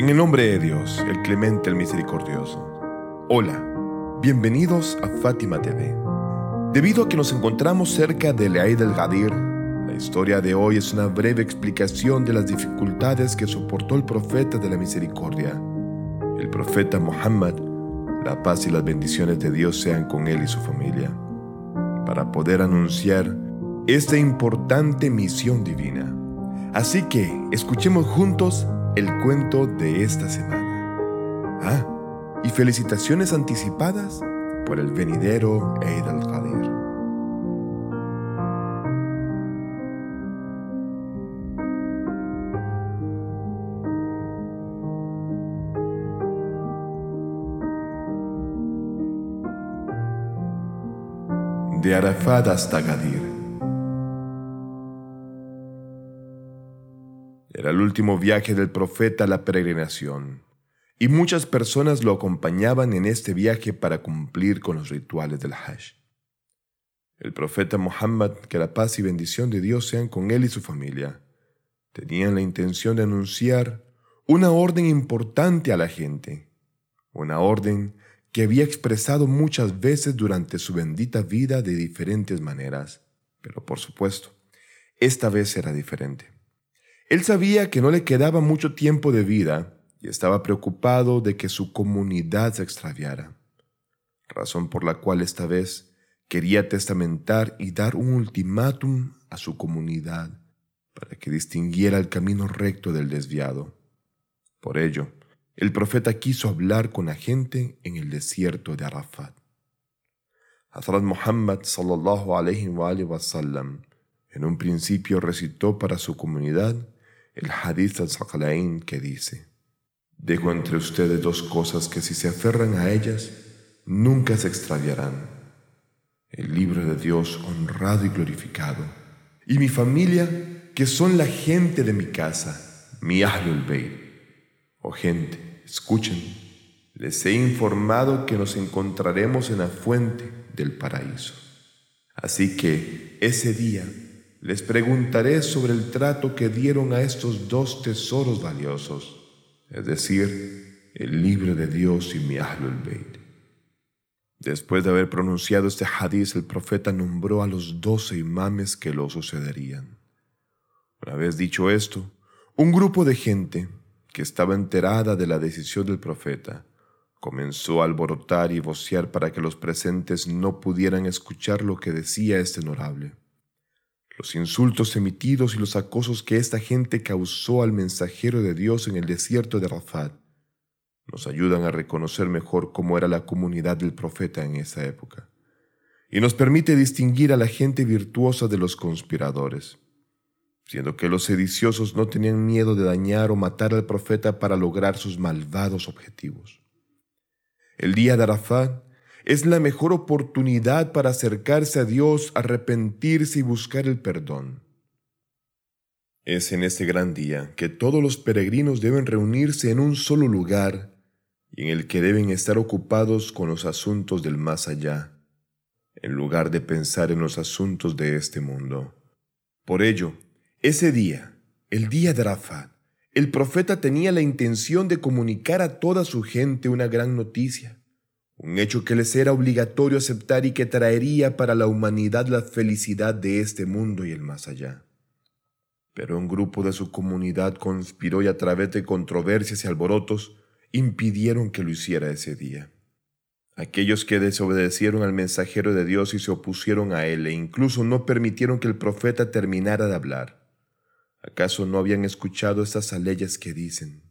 En el nombre de Dios, el clemente, el misericordioso. Hola, bienvenidos a Fátima TV. Debido a que nos encontramos cerca del Eid al-Ghadir, la historia de hoy es una breve explicación de las dificultades que soportó el profeta de la misericordia, el profeta Muhammad, la paz y las bendiciones de Dios sean con él y su familia, para poder anunciar esta importante misión divina. Así que escuchemos juntos el cuento de esta semana. Ah, y felicitaciones anticipadas por el venidero Eid al-Qadir. De Arafat hasta Gadir. Era el último viaje del profeta a la peregrinación, y muchas personas lo acompañaban en este viaje para cumplir con los rituales del Hajj. El profeta Muhammad, que la paz y bendición de Dios sean con él y su familia, tenían la intención de anunciar una orden importante a la gente, una orden que había expresado muchas veces durante su bendita vida de diferentes maneras, pero por supuesto, esta vez era diferente. Él sabía que no le quedaba mucho tiempo de vida y estaba preocupado de que su comunidad se extraviara, razón por la cual esta vez quería testamentar y dar un ultimátum a su comunidad para que distinguiera el camino recto del desviado. Por ello, el profeta quiso hablar con la gente en el desierto de Arafat. Hazrat Muhammad sallallahu alayhi wa sallam en un principio recitó para su comunidad el hadith al-Saqalain que dice, Dejo entre ustedes dos cosas que si se aferran a ellas, nunca se extraviarán. El libro de Dios honrado y glorificado, y mi familia, que son la gente de mi casa, mi Ahlul Bayt. Oh gente, escuchen, les he informado que nos encontraremos en la fuente del paraíso. Así que ese día les preguntaré sobre el trato que dieron a estos dos tesoros valiosos, es decir, el libro de Dios y mi Ahlul Bayt. Después de haber pronunciado este hadiz, el profeta nombró a los doce imames que lo sucederían. Una vez dicho esto, un grupo de gente que estaba enterada de la decisión del profeta comenzó a alborotar y vocear para que los presentes no pudieran escuchar lo que decía este honorable. Los insultos emitidos y los acosos que esta gente causó al mensajero de Dios en el desierto de Rafat nos ayudan a reconocer mejor cómo era la comunidad del profeta en esa época y nos permite distinguir a la gente virtuosa de los conspiradores, siendo que los sediciosos no tenían miedo de dañar o matar al profeta para lograr sus malvados objetivos. El día de Arafat es la mejor oportunidad para acercarse a Dios, arrepentirse y buscar el perdón. Es en este gran día que todos los peregrinos deben reunirse en un solo lugar y en el que deben estar ocupados con los asuntos del más allá, en lugar de pensar en los asuntos de este mundo. Por ello, ese día, el día de Arafat, el profeta tenía la intención de comunicar a toda su gente una gran noticia un hecho que les era obligatorio aceptar y que traería para la humanidad la felicidad de este mundo y el más allá. Pero un grupo de su comunidad conspiró y a través de controversias y alborotos impidieron que lo hiciera ese día. Aquellos que desobedecieron al mensajero de Dios y se opusieron a él e incluso no permitieron que el profeta terminara de hablar. ¿Acaso no habían escuchado estas leyes que dicen?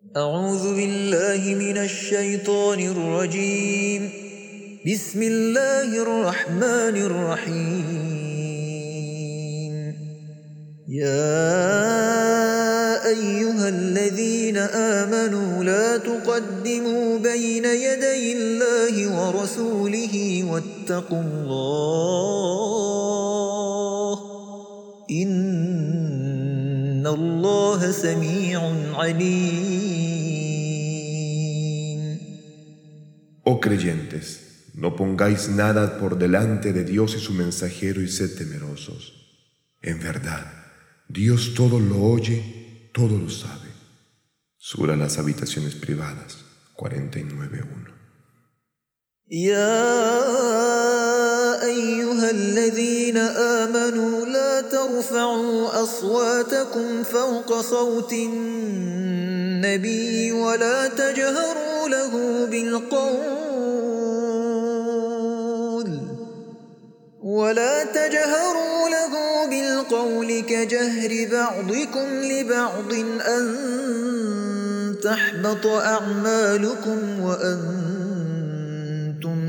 أعوذ بالله من الشيطان الرجيم. بسم الله الرحمن الرحيم. يا أيها الذين آمنوا لا تقدموا بين يدي الله ورسوله واتقوا الله. إن الله سميع عليم. Oh creyentes, no pongáis nada por delante de Dios y su mensajero y sed temerosos. En verdad, Dios todo lo oye, todo lo sabe. Sura Las habitaciones privadas, 49.1. يا أيها الذين آمنوا لا ترفعوا أصواتكم فوق صوت النبي ولا تجهروا له بالقول ولا تجهروا له بالقول كجهر بعضكم لبعض أن تحبط أعمالكم وأنتم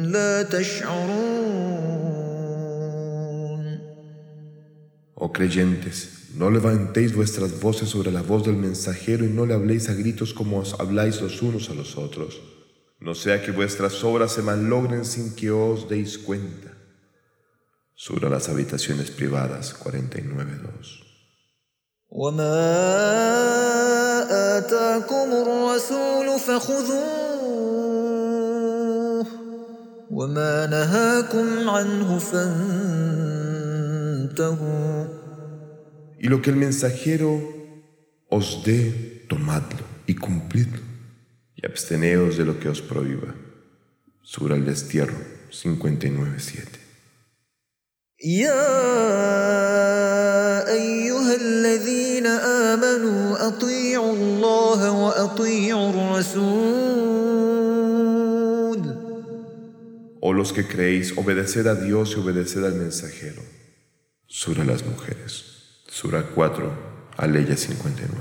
لا تشعرون Oh creyentes, no levantéis vuestras voces sobre la voz del mensajero y no le habléis a gritos como os habláis los unos a los otros, no sea que vuestras obras se malogren sin que os deis cuenta. Sura Las habitaciones privadas, 49.2. وما آتاكم الرسول فخذوه وما نهاكم عنه فانتهوا Y lo que el mensajero os dé, tomadlo y cumplidlo, y absteneos de lo que os prohíba. Sura el destierro, 59.7. يا أيها الذين آمنوا أطيعوا الله وأطيعوا الرسول O los que creéis, obedeced a Dios y obedeced al mensajero. Sura las mujeres. Sura 4, Aleya 59.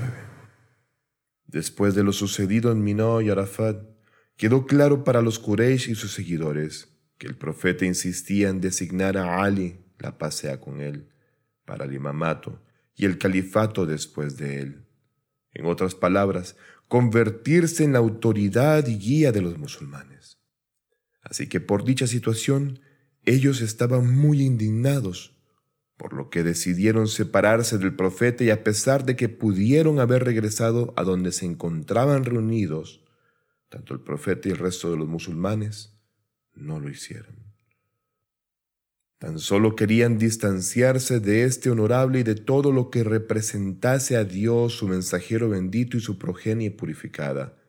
Después de lo sucedido en Minó y Arafat, quedó claro para los Quraysh y sus seguidores que el profeta insistía en designar a Ali, la paz sea con él, para el imamato y el califato después de él. En otras palabras, convertirse en la autoridad y guía de los musulmanes. Así que por dicha situación, ellos estaban muy indignados, por lo que decidieron separarse del profeta y a pesar de que pudieron haber regresado a donde se encontraban reunidos, tanto el profeta y el resto de los musulmanes no lo hicieron. Tan solo querían distanciarse de este honorable y de todo lo que representase a Dios, su mensajero bendito y su progenie purificada,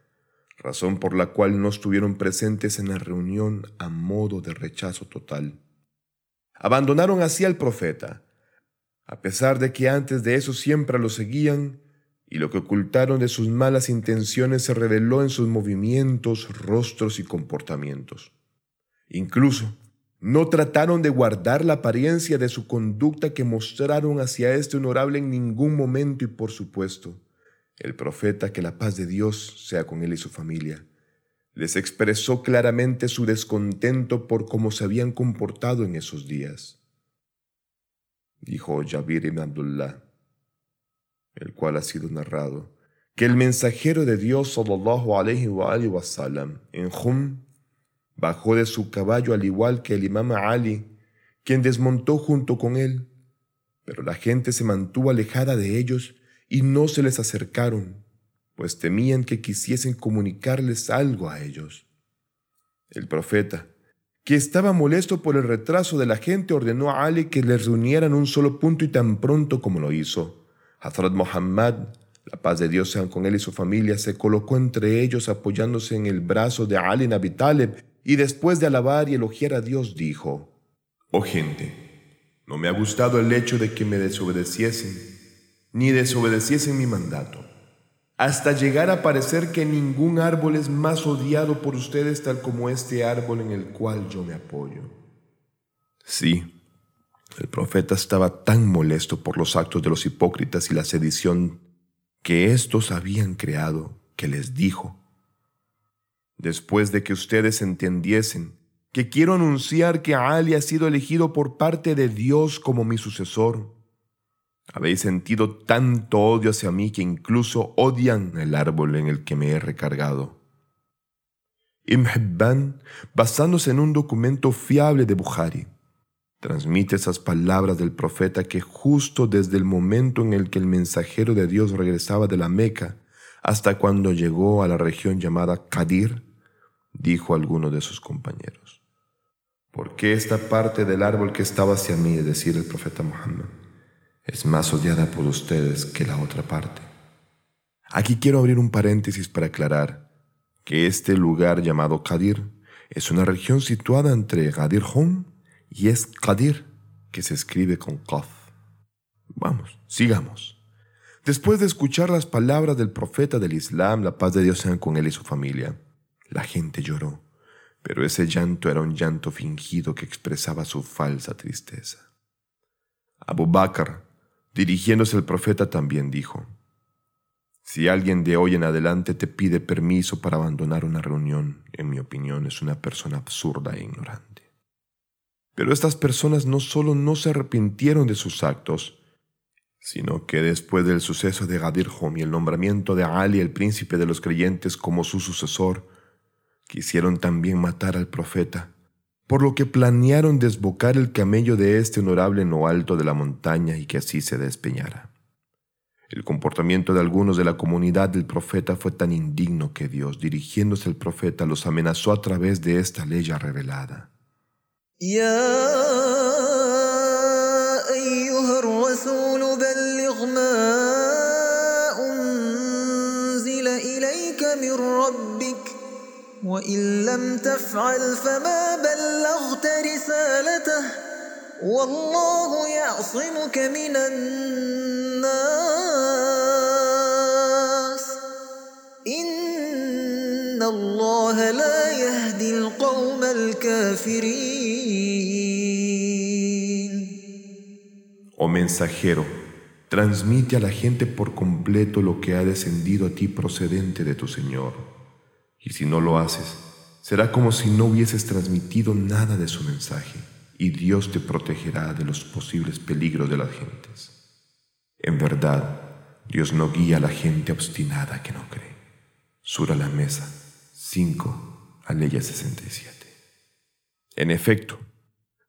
razón por la cual no estuvieron presentes en la reunión a modo de rechazo total. Abandonaron así al profeta, a pesar de que antes de eso siempre lo seguían, y lo que ocultaron de sus malas intenciones se reveló en sus movimientos, rostros y comportamientos. Incluso, no trataron de guardar la apariencia de su conducta que mostraron hacia este honorable en ningún momento y por supuesto, el profeta, que la paz de Dios sea con él y su familia, les expresó claramente su descontento por cómo se habían comportado en esos días. Dijo Jabir ibn Abdullah, el cual ha sido narrado, que el mensajero de Dios sallallahu alaihi wa alihi wasallam en Hum bajó de su caballo al igual que el imam Ali, quien desmontó junto con él, pero la gente se mantuvo alejada de ellos y no se les acercaron, pues temían que quisiesen comunicarles algo a ellos. El profeta, que estaba molesto por el retraso de la gente, ordenó a Ali que les reunieran un solo punto y tan pronto como lo hizo. Hazrat Muhammad, la paz de Dios sea con él y su familia, se colocó entre ellos apoyándose en el brazo de Ali Nabi Taleb y después de alabar y elogiar a Dios dijo, Oh gente, no me ha gustado el hecho de que me desobedeciesen, ni desobedeciesen mi mandato, hasta llegar a parecer que ningún árbol es más odiado por ustedes tal como este árbol en el cual yo me apoyo. Sí, el profeta estaba tan molesto por los actos de los hipócritas y la sedición que éstos habían creado que les dijo, después de que ustedes entendiesen que quiero anunciar que Ali ha sido elegido por parte de Dios como mi sucesor. Habéis sentido tanto odio hacia mí que incluso odian el árbol en el que me he recargado. Ibn Hibban, basándose en un documento fiable de Bukhari, transmite esas palabras del profeta que justo desde el momento en el que el mensajero de Dios regresaba de la Meca hasta cuando llegó a la región llamada Kadir, dijo a alguno de sus compañeros, ¿por qué esta parte del árbol que estaba hacia mí, es decir, el profeta Muhammad, es más odiada por ustedes que la otra parte? Aquí quiero abrir un paréntesis para aclarar que este lugar llamado Qadir es una región situada entre Gadir Hum y es Qadir, que se escribe con Qaf. Vamos, sigamos. Después de escuchar las palabras del profeta del Islam, la paz de Dios sea con él y su familia, la gente lloró, pero ese llanto era un llanto fingido que expresaba su falsa tristeza. Abu Bakr, dirigiéndose al profeta, también dijo, si alguien de hoy en adelante te pide permiso para abandonar una reunión, en mi opinión es una persona absurda e ignorante. Pero estas personas no solo no se arrepintieron de sus actos, sino que después del suceso de Gadir Hom y el nombramiento de Ali, el príncipe de los creyentes, como su sucesor, quisieron también matar al profeta, por lo que planearon desbocar el camello de este honorable en lo alto de la montaña y que así se despeñara. El comportamiento de algunos de la comunidad del profeta fue tan indigno que Dios, dirigiéndose al profeta, los amenazó a través de esta ley ya revelada. وإن لم تفعل فما بلغت رسالته والله يعصمك من الناس إن الله لا يهدي القوم الكافرين Oh mensajero, transmite a la gente por completo lo que ha descendido a ti procedente de tu Señor. Y si no lo haces, será como si no hubieses transmitido nada de su mensaje, y Dios te protegerá de los posibles peligros de las gentes. En verdad, Dios no guía a la gente obstinada que no cree. Sura la Mesa 5, Aleya 67. En efecto,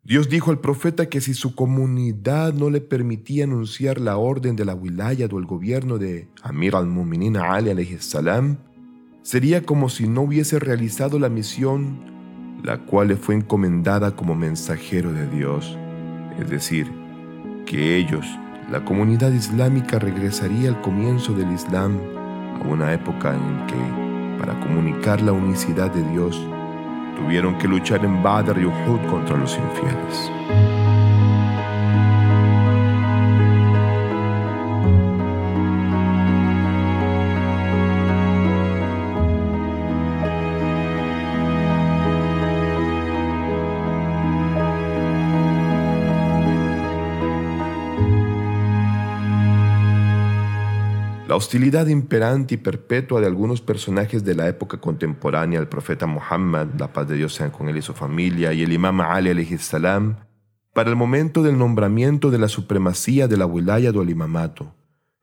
Dios dijo al profeta que si su comunidad no le permitía anunciar la orden de la wilaya o el gobierno de Amir al-Mu'minin Ali salam, sería como si no hubiese realizado la misión la cual le fue encomendada como mensajero de Dios, es decir, que ellos, la comunidad islámica, regresaría al comienzo del Islam a una época en que, para comunicar la unicidad de Dios, tuvieron que luchar en Badr y Uhud contra los infieles. La hostilidad imperante y perpetua de algunos personajes de la época contemporánea al profeta Muhammad, la paz de Dios sea con él y su familia, y el imam Ali salam, para el momento del nombramiento de la supremacía de la wilaya del imamato,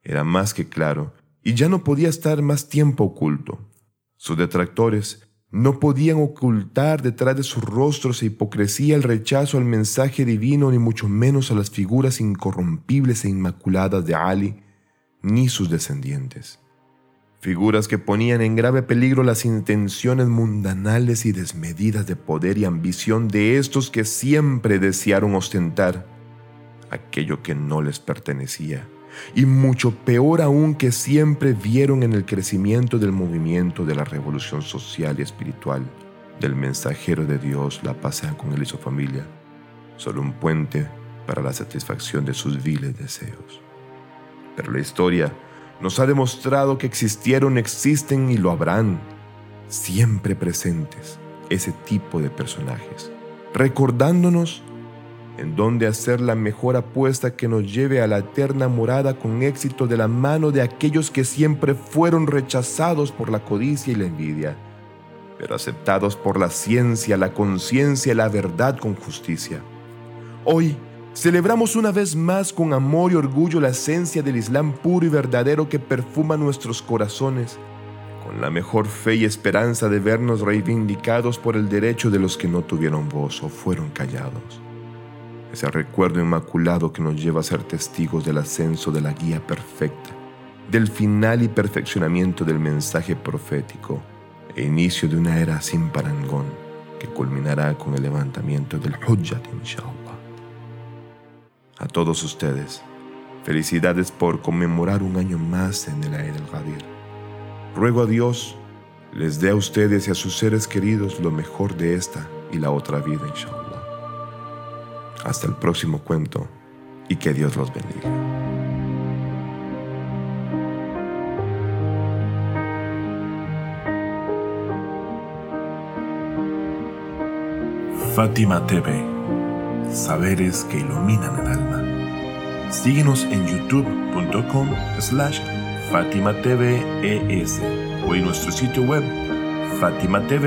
era más que claro y ya no podía estar más tiempo oculto. Sus detractores no podían ocultar detrás de sus rostros e hipocresía el rechazo al mensaje divino ni mucho menos a las figuras incorrompibles e inmaculadas de Ali, ni sus descendientes. Figuras que ponían en grave peligro las intenciones mundanales y desmedidas de poder y ambición de estos que siempre desearon ostentar aquello que no les pertenecía, y mucho peor aún que siempre vieron en el crecimiento del movimiento de la revolución social y espiritual del mensajero de Dios, la paz con él y su familia, solo un puente para la satisfacción de sus viles deseos. Pero la historia nos ha demostrado que existieron, existen y lo habrán, siempre presentes, ese tipo de personajes, recordándonos en dónde hacer la mejor apuesta que nos lleve a la eterna morada con éxito de la mano de aquellos que siempre fueron rechazados por la codicia y la envidia, pero aceptados por la ciencia, la conciencia y la verdad con justicia. Hoy, Celebramos una vez más con amor y orgullo la esencia del Islam puro y verdadero que perfuma nuestros corazones, con la mejor fe y esperanza de vernos reivindicados por el derecho de los que no tuvieron voz o fueron callados. Ese recuerdo inmaculado que nos lleva a ser testigos del ascenso de la guía perfecta, del final y perfeccionamiento del mensaje profético e inicio de una era sin parangón que culminará con el levantamiento del Hujjat, inshallah. A todos ustedes, felicidades por conmemorar un año más en el Aed al Ghadir. Ruego a Dios les dé a ustedes y a sus seres queridos lo mejor de esta y la otra vida, inshallah. Hasta el próximo cuento y que Dios los bendiga. Fátima TV, saberes que iluminan el alma. Síguenos en youtube.com slash Fátima o en nuestro sitio web fatimatv.es.